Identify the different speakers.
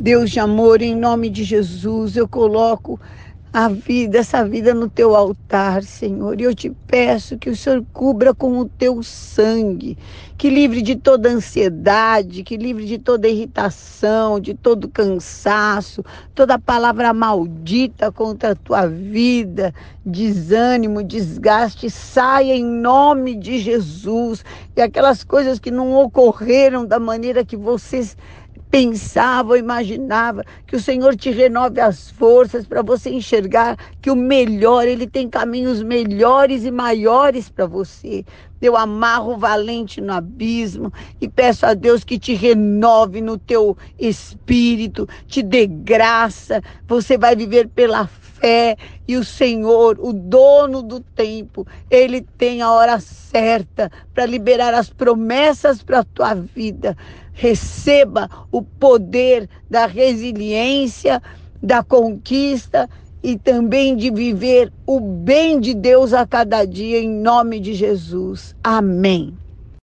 Speaker 1: Deus de amor, em nome de Jesus, eu coloco a vida, essa vida no teu altar, Senhor. E eu te peço que o Senhor cubra com o teu sangue, que livre de toda ansiedade, que livre de toda irritação, de todo cansaço, toda palavra maldita contra a tua vida, desânimo, desgaste, saia em nome de Jesus. E aquelas coisas que não ocorreram da maneira que vocês pensava ou imaginava, que o Senhor te renove as forças para você enxergar que o melhor, Ele tem caminhos melhores e maiores para você. Eu amarro o valente no abismo e peço a Deus que te renove no teu espírito, te dê graça. Você vai viver pela fé e o Senhor, o dono do tempo, ele tem a hora certa para liberar as promessas para a tua vida receba o poder da resiliência, da conquista e também de viver o bem de Deus a cada dia, em nome de Jesus. Amém.